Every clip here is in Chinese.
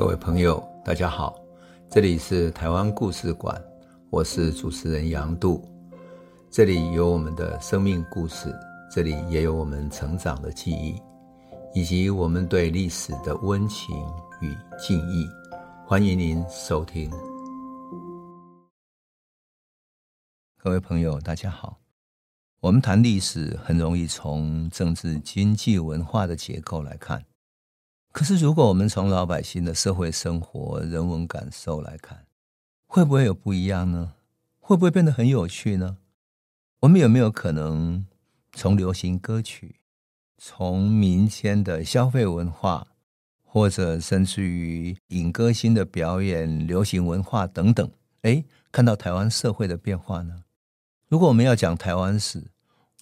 各位朋友，大家好，这里是台湾故事馆，我是主持人杨度，这里有我们的生命故事，这里也有我们成长的记忆，以及我们对历史的温情与敬意，欢迎您收听。各位朋友，大家好，我们谈历史很容易从政治、经济、文化的结构来看。可是，如果我们从老百姓的社会生活、人文感受来看，会不会有不一样呢？会不会变得很有趣呢？我们有没有可能从流行歌曲、从民间的消费文化，或者甚至于影歌星的表演、流行文化等等，哎，看到台湾社会的变化呢？如果我们要讲台湾史，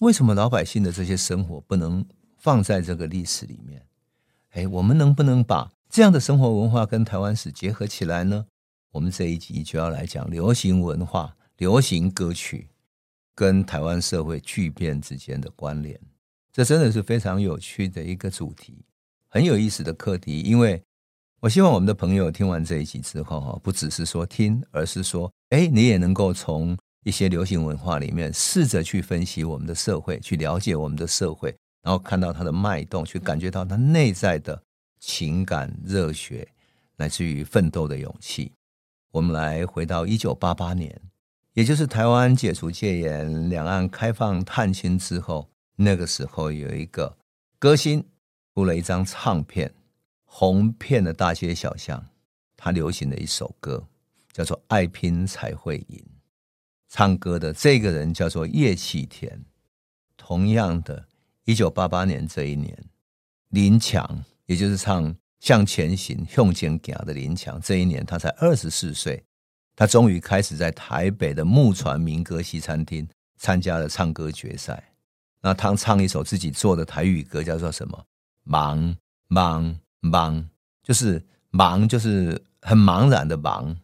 为什么老百姓的这些生活不能放在这个历史里面？哎，我们能不能把这样的生活文化跟台湾史结合起来呢？我们这一集就要来讲流行文化、流行歌曲跟台湾社会巨变之间的关联。这真的是非常有趣的一个主题，很有意思的课题。因为我希望我们的朋友听完这一集之后，哈，不只是说听，而是说，哎，你也能够从一些流行文化里面试着去分析我们的社会，去了解我们的社会。然后看到他的脉动，去感觉到他内在的情感热血，来自于奋斗的勇气。我们来回到一九八八年，也就是台湾解除戒严、两岸开放探亲之后，那个时候有一个歌星出了一张唱片，红遍了大街小巷。他流行的一首歌叫做《爱拼才会赢》，唱歌的这个人叫做叶启田。同样的。一九八八年这一年，林强，也就是唱《向前行》《向前行》的林强，这一年他才二十四岁，他终于开始在台北的木船民歌西餐厅参加了唱歌决赛。那他唱一首自己做的台语歌，叫做什么？茫茫茫，就是茫，就是很茫然的茫，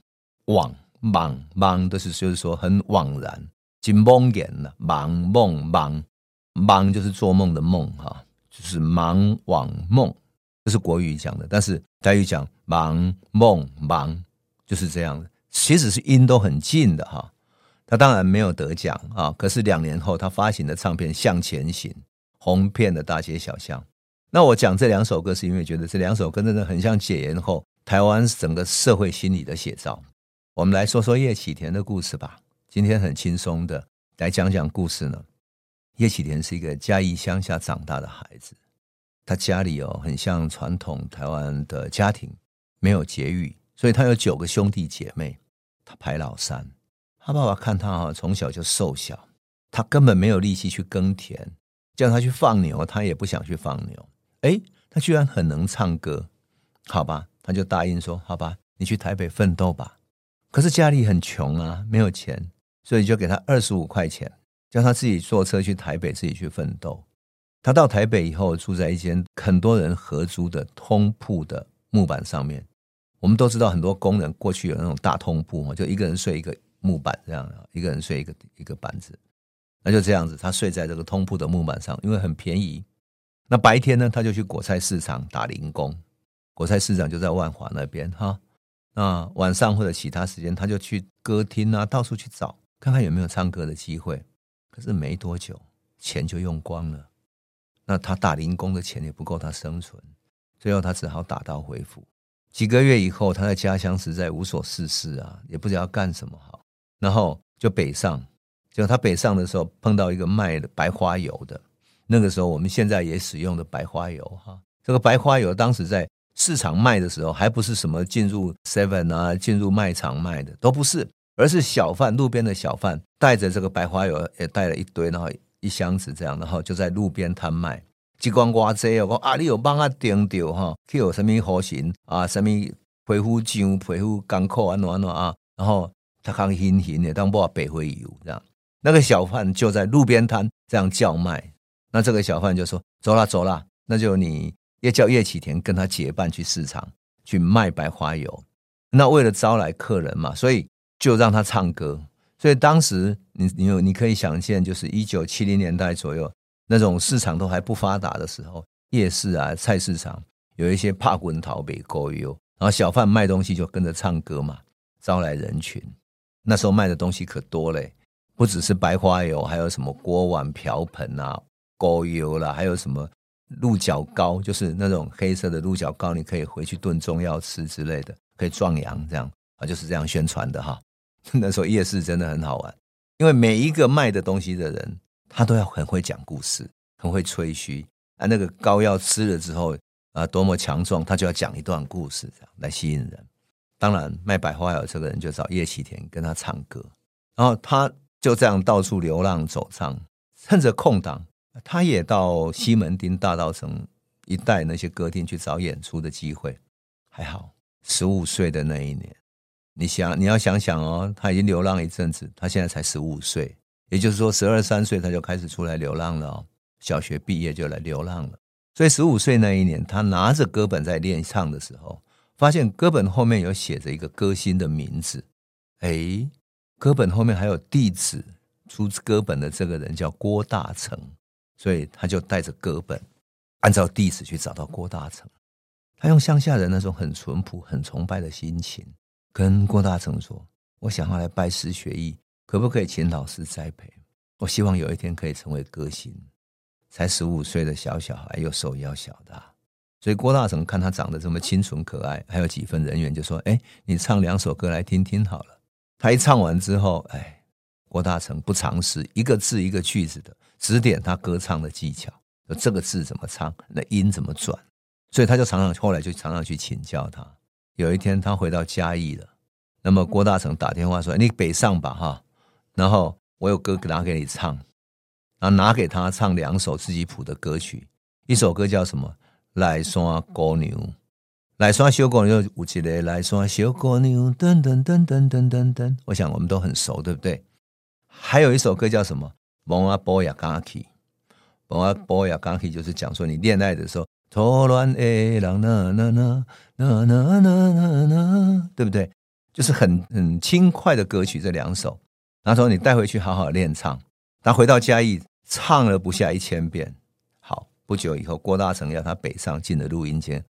惘茫茫，都是就是说很惘然，真茫然了，茫茫茫。忙就是做梦的梦哈，就是忙往梦，这是国语讲的。但是台语讲忙梦忙就是这样的，其实是音都很近的哈。他当然没有得奖啊，可是两年后他发行的唱片《向前行》红遍了大街小巷。那我讲这两首歌，是因为觉得这两首歌真的很像解严后台湾整个社会心理的写照。我们来说说叶启田的故事吧。今天很轻松的来讲讲故事呢。叶启田是一个嘉义乡下长大的孩子，他家里哦很像传统台湾的家庭，没有节育，所以他有九个兄弟姐妹，他排老三。他爸爸看他哈从小就瘦小，他根本没有力气去耕田，叫他去放牛，他也不想去放牛。哎，他居然很能唱歌，好吧，他就答应说好吧，你去台北奋斗吧。可是家里很穷啊，没有钱，所以就给他二十五块钱。叫他自己坐车去台北，自己去奋斗。他到台北以后，住在一间很多人合租的通铺的木板上面。我们都知道，很多工人过去有那种大通铺嘛，就一个人睡一个木板这样，一个人睡一个一个板子。那就这样子，他睡在这个通铺的木板上，因为很便宜。那白天呢，他就去果菜市场打零工。果菜市场就在万华那边哈。那晚上或者其他时间，他就去歌厅啊，到处去找，看看有没有唱歌的机会。可是没多久，钱就用光了。那他打零工的钱也不够他生存，最后他只好打道回府。几个月以后，他在家乡实在无所事事啊，也不知道干什么好，然后就北上。结果他北上的时候碰到一个卖白花油的，那个时候我们现在也使用的白花油哈。这个白花油当时在市场卖的时候，还不是什么进入 Seven 啊，进入卖场卖的，都不是。而是小贩，路边的小贩带着这个白花油，也带了一堆，然后一箱子这样，然后就在路边摊卖。激光刮这哦，我啊，你有帮他钉掉哈？去有什么模型啊？什么皮肤浆、皮肤钢扣啊？暖暖啊？然后他刚新型的，当不白花油这样。那个小贩就在路边摊这样叫卖。那这个小贩就说：“走啦，走啦，那就你也叫叶启田跟他结伴去市场去卖白花油。那为了招来客人嘛，所以。”就让他唱歌，所以当时你你有你可以想见，就是一九七零年代左右那种市场都还不发达的时候，夜市啊、菜市场有一些怕滚逃北沟油，然后小贩卖东西就跟着唱歌嘛，招来人群。那时候卖的东西可多嘞，不只是白花油，还有什么锅碗瓢盆啊、锅油啦，还有什么鹿角膏，就是那种黑色的鹿角膏，你可以回去炖中药吃之类的，可以壮阳这样啊，就是这样宣传的哈。那时候夜市真的很好玩，因为每一个卖的东西的人，他都要很会讲故事，很会吹嘘啊。那个膏药吃了之后啊，多么强壮，他就要讲一段故事，这样来吸引人。当然，卖百花油这个人就找叶启田跟他唱歌，然后他就这样到处流浪走唱，趁着空档，他也到西门町、大道城一带那些歌厅去找演出的机会。还好，十五岁的那一年，你想你要想想哦，他已经流浪一阵子，他现在才十五岁，也就是说十二三岁他就开始出来流浪了哦，小学毕业就来流浪了。所以十五岁那一年，他拿着歌本在练唱的时候。发现歌本后面有写着一个歌星的名字，哎，歌本后面还有地址，出歌本的这个人叫郭大成，所以他就带着歌本，按照地址去找到郭大成。他用乡下人那种很淳朴、很崇拜的心情，跟郭大成说：“我想要来拜师学艺，可不可以请老师栽培？我希望有一天可以成为歌星。”才十五岁的小小孩，又手又小的。所以郭大成看他长得这么清纯可爱，还有几分人缘，就说：“哎，你唱两首歌来听听好了。”他一唱完之后，哎，郭大成不尝试一个字一个句子的指点他歌唱的技巧，说这个字怎么唱，那音怎么转。所以他就常常后来就常常去请教他。有一天他回到嘉义了，那么郭大成打电话说：“你北上吧，哈，然后我有歌拿给你唱，然后拿给他唱两首自己谱的歌曲，一首歌叫什么？”来山姑娘，来山小姑娘，有一个来山小姑娘，噔噔噔噔噔噔噔。我想我们都很熟，对不对？还有一首歌叫什么？蒙阿波亚嘎奇，蒙阿波亚嘎奇，就是讲说你恋爱的时候，错乱诶，啷那那那那那那那，对不对？就是很很轻快的歌曲，这两首。然后说你带回去好好练唱。他回到嘉义，唱了不下一千遍。好不久以后，郭大成要他北上进了录音间，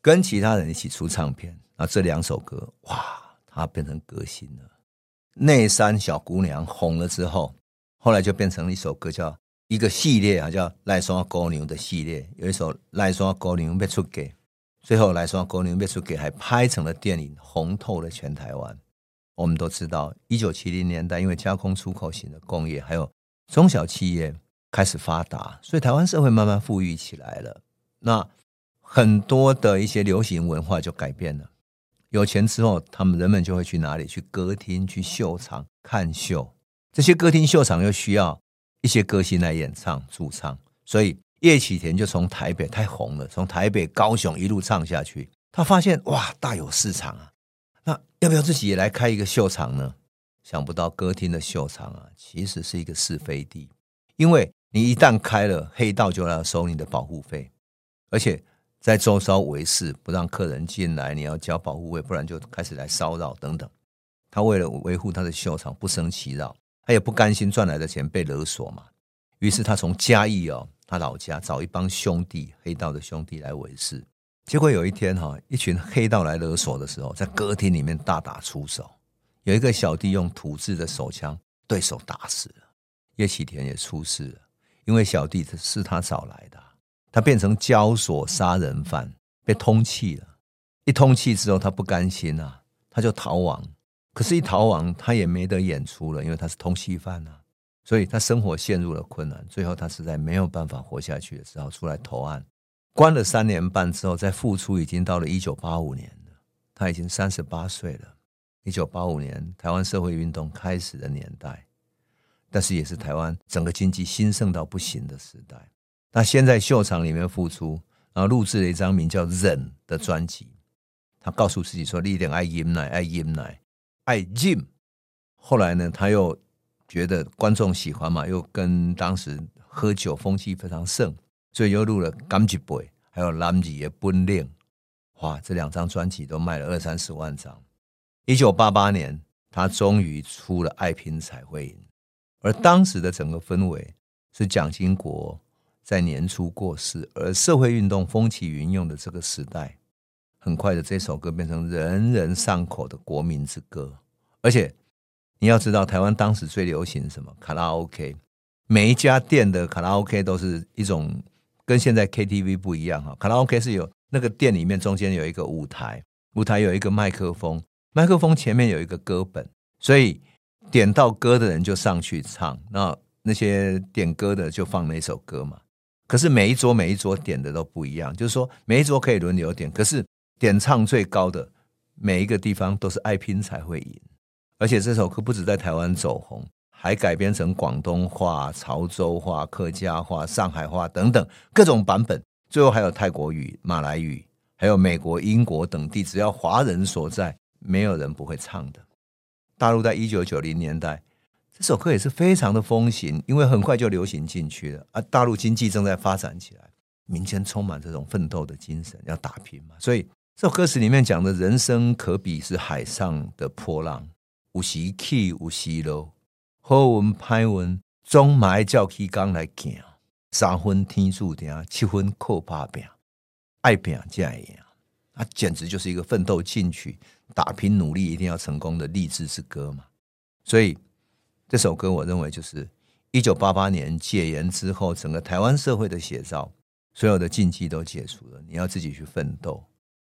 跟其他人一起出唱片。啊，这两首歌，哇，他变成歌星了。内山小姑娘红了之后，后来就变成了一首歌，叫一个系列啊，叫《赖双高牛》的系列。有一首《赖双高牛》没出给，最后《赖双高牛》没出给，还拍成了电影，红透了全台湾。我们都知道，一九七零年代，因为加工出口型的工业，还有中小企业。开始发达，所以台湾社会慢慢富裕起来了。那很多的一些流行文化就改变了。有钱之后，他们人们就会去哪里？去歌厅、去秀场看秀。这些歌厅秀场又需要一些歌星来演唱驻唱，所以叶启田就从台北太红了，从台北、高雄一路唱下去。他发现哇，大有市场啊！那要不要自己也来开一个秀场呢？想不到歌厅的秀场啊，其实是一个是非地，因为。你一旦开了，黑道就要收你的保护费，而且在周遭围事，不让客人进来，你要交保护费，不然就开始来骚扰等等。他为了维护他的秀场，不生其扰，他也不甘心赚来的钱被勒索嘛。于是他从嘉义哦，他老家找一帮兄弟，黑道的兄弟来维持。结果有一天哈，一群黑道来勒索的时候，在歌厅里面大打出手，有一个小弟用土制的手枪对手打死了，叶启田也出事了。因为小弟是他找来的，他变成交所杀人犯，被通缉了。一通气之后，他不甘心啊，他就逃亡。可是，一逃亡，他也没得演出了，因为他是通缉犯啊，所以他生活陷入了困难。最后，他实在没有办法活下去的时候，出来投案，关了三年半之后，再复出，已经到了一九八五年了。他已经三十八岁了。一九八五年，台湾社会运动开始的年代。但是也是台湾整个经济兴盛到不行的时代。他先在秀场里面复出，然后录制了一张名叫《忍》的专辑。他告诉自己说：“一点爱饮奶，爱饮奶，爱饮。”后来呢，他又觉得观众喜欢嘛，又跟当时喝酒风气非常盛，所以又录了《甘吉贝》，还有《蓝吉的本领》。哇，这两张专辑都卖了二三十万张。一九八八年，他终于出了《爱拼才会赢》。而当时的整个氛围是蒋经国在年初过世，而社会运动风起云涌的这个时代，很快的这首歌变成人人上口的国民之歌。而且你要知道，台湾当时最流行什么？卡拉 OK，每一家店的卡拉 OK 都是一种跟现在 KTV 不一样哈。卡拉 OK 是有那个店里面中间有一个舞台，舞台有一个麦克风，麦克风前面有一个歌本，所以点到歌的人就上去唱，那那些点歌的就放那首歌嘛。可是每一桌每一桌点的都不一样，就是说每一桌可以轮流点，可是点唱最高的每一个地方都是爱拼才会赢。而且这首歌不止在台湾走红，还改编成广东话、潮州话、客家话、上海话等等各种版本，最后还有泰国语、马来语，还有美国、英国等地，只要华人所在，没有人不会唱的。大陆在一九九零年代。这首歌也是非常的风行，因为很快就流行进去了。而大陆经济正在发展起来，民间充满这种奋斗的精神，要打拼嘛。所以这首歌词里面讲的人生可比是海上的波浪，有时起有时落，好运歹运总嘛要照起工来行。三分天注定，七分靠打拼，爱拼才会赢。它简直就是一个奋斗进取、打拼努力一定要成功的励志之歌嘛。所以。这首歌我认为就是一九八八年戒严之后，整个台湾社会的写照，所有的禁忌都解除了，你要自己去奋斗。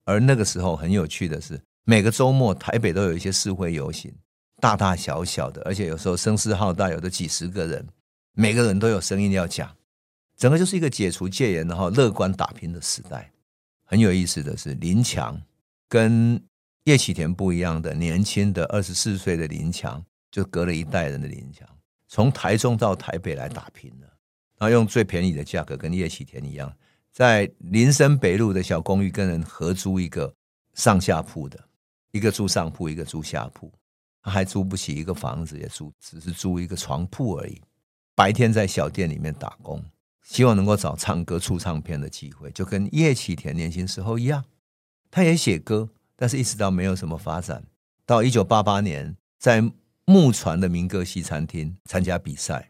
而那个时候很有趣的是，每个周末台北都有一些示威游行，大大小小的，而且有时候声势浩大，有的几十个人，每个人都有声音要讲，整个就是一个解除戒严然后乐观打拼的时代。很有意思的是，林强跟叶启田不一样的年轻的二十四岁的林强。就隔了一代人的林强，从台中到台北来打拼了，然后用最便宜的价格跟叶启田一样，在林森北路的小公寓跟人合租一个上下铺的，一个住上铺，一个住下铺，他还租不起一个房子，也租只是租一个床铺而已。白天在小店里面打工，希望能够找唱歌出唱片的机会，就跟叶启田年轻时候一样，他也写歌，但是一直到没有什么发展，到一九八八年在。木船的民歌西餐厅参加比赛，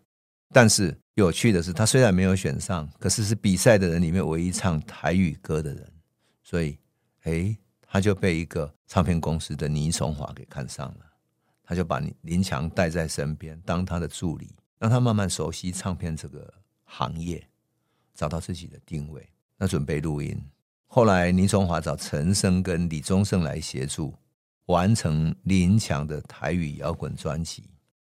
但是有趣的是，他虽然没有选上，可是是比赛的人里面唯一唱台语歌的人，所以，哎，他就被一个唱片公司的倪崇华给看上了，他就把林强带在身边当他的助理，让他慢慢熟悉唱片这个行业，找到自己的定位。那准备录音，后来倪崇华找陈升跟李宗盛来协助。完成林强的台语摇滚专辑，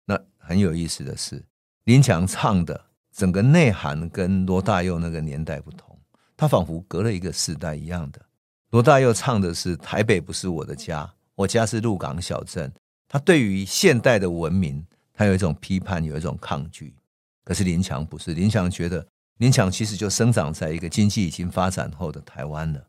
那很有意思的是，林强唱的整个内涵跟罗大佑那个年代不同，他仿佛隔了一个时代一样的。罗大佑唱的是“台北不是我的家，我家是鹿港小镇”，他对于现代的文明，他有一种批判，有一种抗拒。可是林强不是，林强觉得林强其实就生长在一个经济已经发展后的台湾了，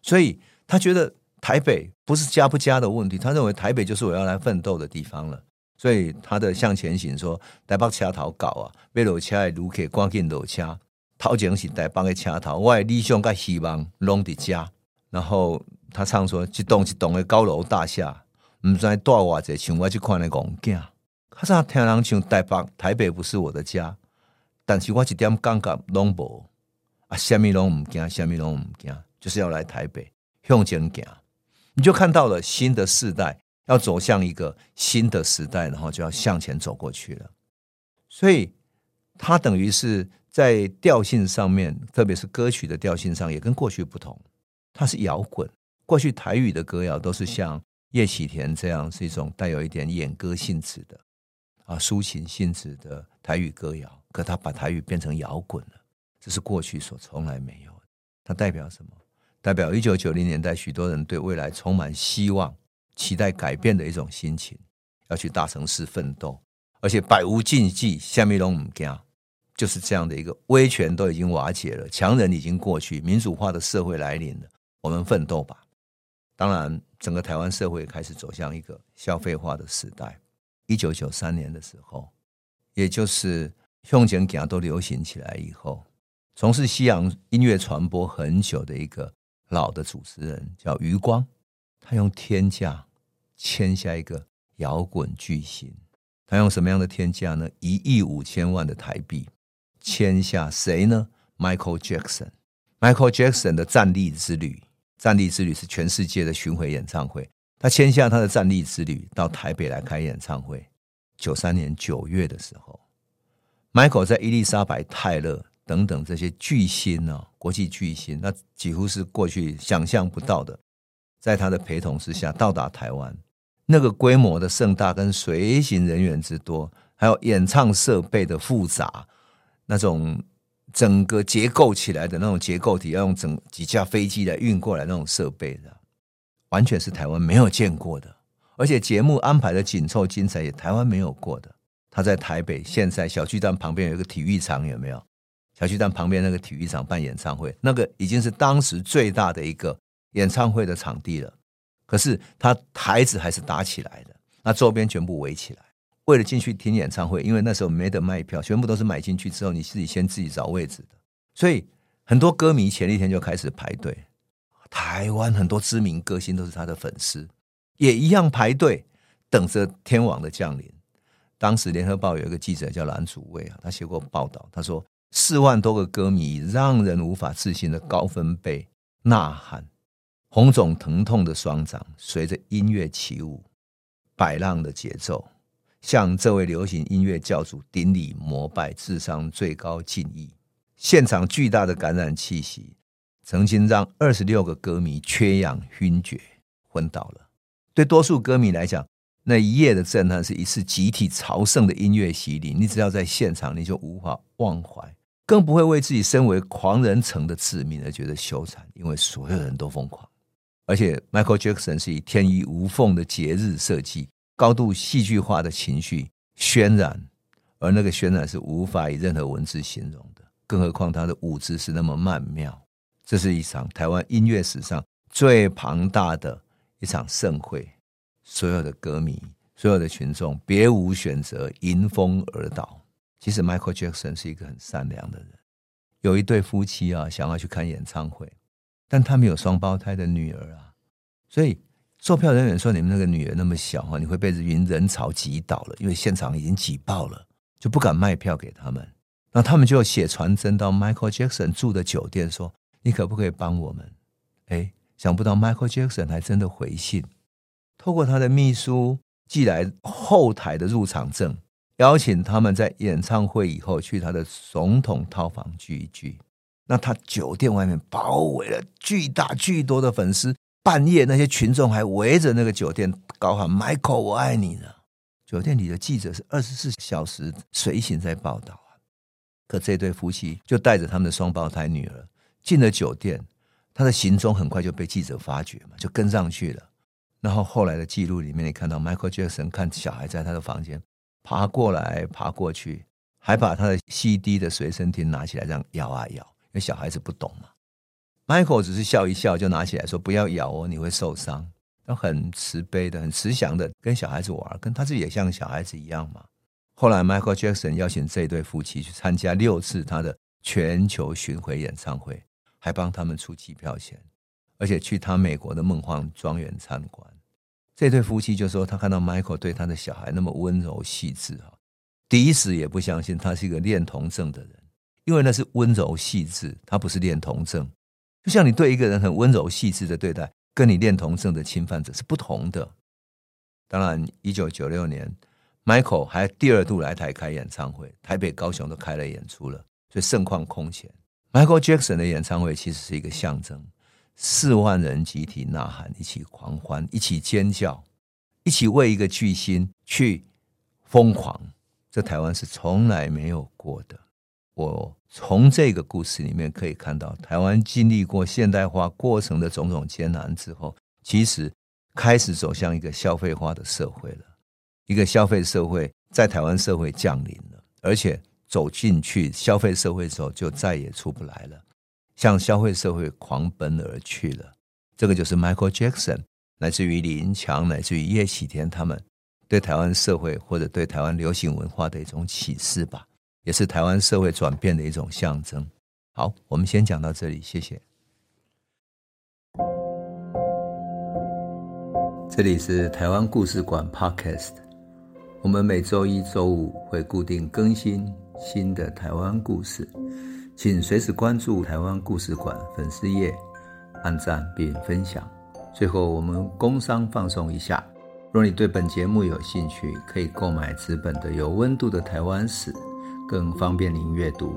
所以他觉得。台北不是家不家的问题，他认为台北就是我要来奋斗的地方了，所以他的向前行说：“台北车头搞啊，要落车的旅客赶紧落车。头前是台北的车头，我的理想跟希望拢在家。”然后他唱说：“一栋一栋的高楼大厦，唔知带偌济，像我这款的戆囝。他说听人唱台北，台北不是我的家，但是我一点感觉拢无啊，什么拢唔惊，什么拢唔惊，就是要来台北向前行。”你就看到了新的世代要走向一个新的时代，然后就要向前走过去了。所以，它等于是在调性上面，特别是歌曲的调性上，也跟过去不同。它是摇滚，过去台语的歌谣都是像叶启田这样，是一种带有一点演歌性质的啊，抒情性质的台语歌谣。可他把台语变成摇滚了，这是过去所从来没有的。它代表什么？代表一九九零年代许多人对未来充满希望、期待改变的一种心情，要去大城市奋斗，而且百无禁忌，下面都不怕，就是这样的一个威权都已经瓦解了，强人已经过去，民主化的社会来临了，我们奋斗吧！当然，整个台湾社会开始走向一个消费化的时代。一九九三年的时候，也就是向前行都流行起来以后，从事西洋音乐传播很久的一个。老的主持人叫余光，他用天价签下一个摇滚巨星。他用什么样的天价呢？一亿五千万的台币签下谁呢？Michael Jackson。Michael Jackson 的战栗之旅战栗之旅是全世界的巡回演唱会，他签下他的战栗之旅到台北来开演唱会。九三年九月的时候，Michael 在伊丽莎白泰勒等等这些巨星呢，国际巨星，那几乎是过去想象不到的，在他的陪同之下到达台湾。那个规模的盛大跟随行人员之多，还有演唱设备的复杂，那种整个结构起来的那种结构体，要用整几架飞机来运过来那种设备的，完全是台湾没有见过的。而且节目安排的紧凑精彩，也台湾没有过的。他在台北现在小巨蛋旁边有一个体育场，有没有？小巨蛋旁边那个体育场办演唱会，那个已经是当时最大的一个演唱会的场地了。可是他台子还是搭起来的，那周边全部围起来，为了进去听演唱会，因为那时候没得卖票，全部都是买进去之后，你自己先自己找位置的，所以很多歌迷前一天就开始排队。台湾很多知名歌星都是他的粉丝，也一样排队等着天王的降临。当时联合报有一个记者叫蓝祖蔚啊，他写过报道，他说四万多个歌迷让人无法置信的高分贝呐喊。红肿疼痛的双掌随着音乐起舞，摆浪的节奏，向这位流行音乐教主顶礼膜拜，致上最高敬意。现场巨大的感染气息，曾经让二十六个歌迷缺氧晕厥昏倒了。对多数歌迷来讲，那一夜的震撼是一次集体朝圣的音乐洗礼。你只要在现场，你就无法忘怀，更不会为自己身为狂人城的致命而觉得羞惭，因为所有人都疯狂。而且，Michael Jackson 是以天衣无缝的节日设计，高度戏剧化的情绪渲染，而那个渲染是无法以任何文字形容的。更何况他的舞姿是那么曼妙。这是一场台湾音乐史上最庞大的一场盛会，所有的歌迷、所有的群众别无选择，迎风而倒。其实，Michael Jackson 是一个很善良的人。有一对夫妻啊，想要去看演唱会。但他们有双胞胎的女儿啊，所以售票人员说：“你们那个女儿那么小哈，你会被人人潮挤倒了，因为现场已经挤爆了，就不敢卖票给他们。那他们就写传真到 Michael Jackson 住的酒店，说：‘你可不可以帮我们？’哎，想不到 Michael Jackson 还真的回信，透过他的秘书寄来后台的入场证，邀请他们在演唱会以后去他的总统套房聚一聚。”那他酒店外面包围了巨大巨多的粉丝，半夜那些群众还围着那个酒店高喊 “Michael，我爱你”呢。酒店里的记者是二十四小时随行在报道啊。可这对夫妻就带着他们的双胞胎女儿进了酒店，他的行踪很快就被记者发觉嘛，就跟上去了。然后后来的记录里面，你看到 Michael Jackson 看小孩在他的房间爬过来爬过去，还把他的 CD 的随身听拿起来这样摇啊摇。那小孩子不懂嘛，Michael 只是笑一笑，就拿起来说：“不要咬哦，你会受伤。”他很慈悲的、很慈祥的跟小孩子玩，跟他自己也像小孩子一样嘛。后来，Michael Jackson 邀请这对夫妻去参加六次他的全球巡回演唱会，还帮他们出机票钱，而且去他美国的梦幻庄园参观。这对夫妻就说，他看到 Michael 对他的小孩那么温柔细致啊，第一时也不相信他是一个恋童症的人。因为那是温柔细致，他不是恋童症。就像你对一个人很温柔细致的对待，跟你恋童症的侵犯者是不同的。当然，一九九六年，Michael 还第二度来台开演唱会，台北、高雄都开了演出了，所以盛况空前。Michael Jackson 的演唱会其实是一个象征，四万人集体呐喊，一起狂欢，一起尖叫，一起为一个巨星去疯狂。这台湾是从来没有过的。我从这个故事里面可以看到，台湾经历过现代化过程的种种艰难之后，其实开始走向一个消费化的社会了。一个消费社会在台湾社会降临了，而且走进去消费社会之后，就再也出不来了，向消费社会狂奔而去了。这个就是 Michael Jackson，乃至于李英强，乃至于叶启田他们对台湾社会或者对台湾流行文化的一种启示吧。也是台湾社会转变的一种象征。好，我们先讲到这里，谢谢。这里是台湾故事馆 Podcast，我们每周一、周五会固定更新新的台湾故事，请随时关注台湾故事馆粉丝页，按赞并分享。最后，我们工商放送一下。若你对本节目有兴趣，可以购买纸本的《有温度的台湾史》，更方便您阅读。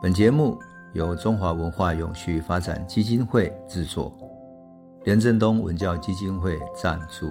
本节目由中华文化永续发展基金会制作，连振东文教基金会赞助。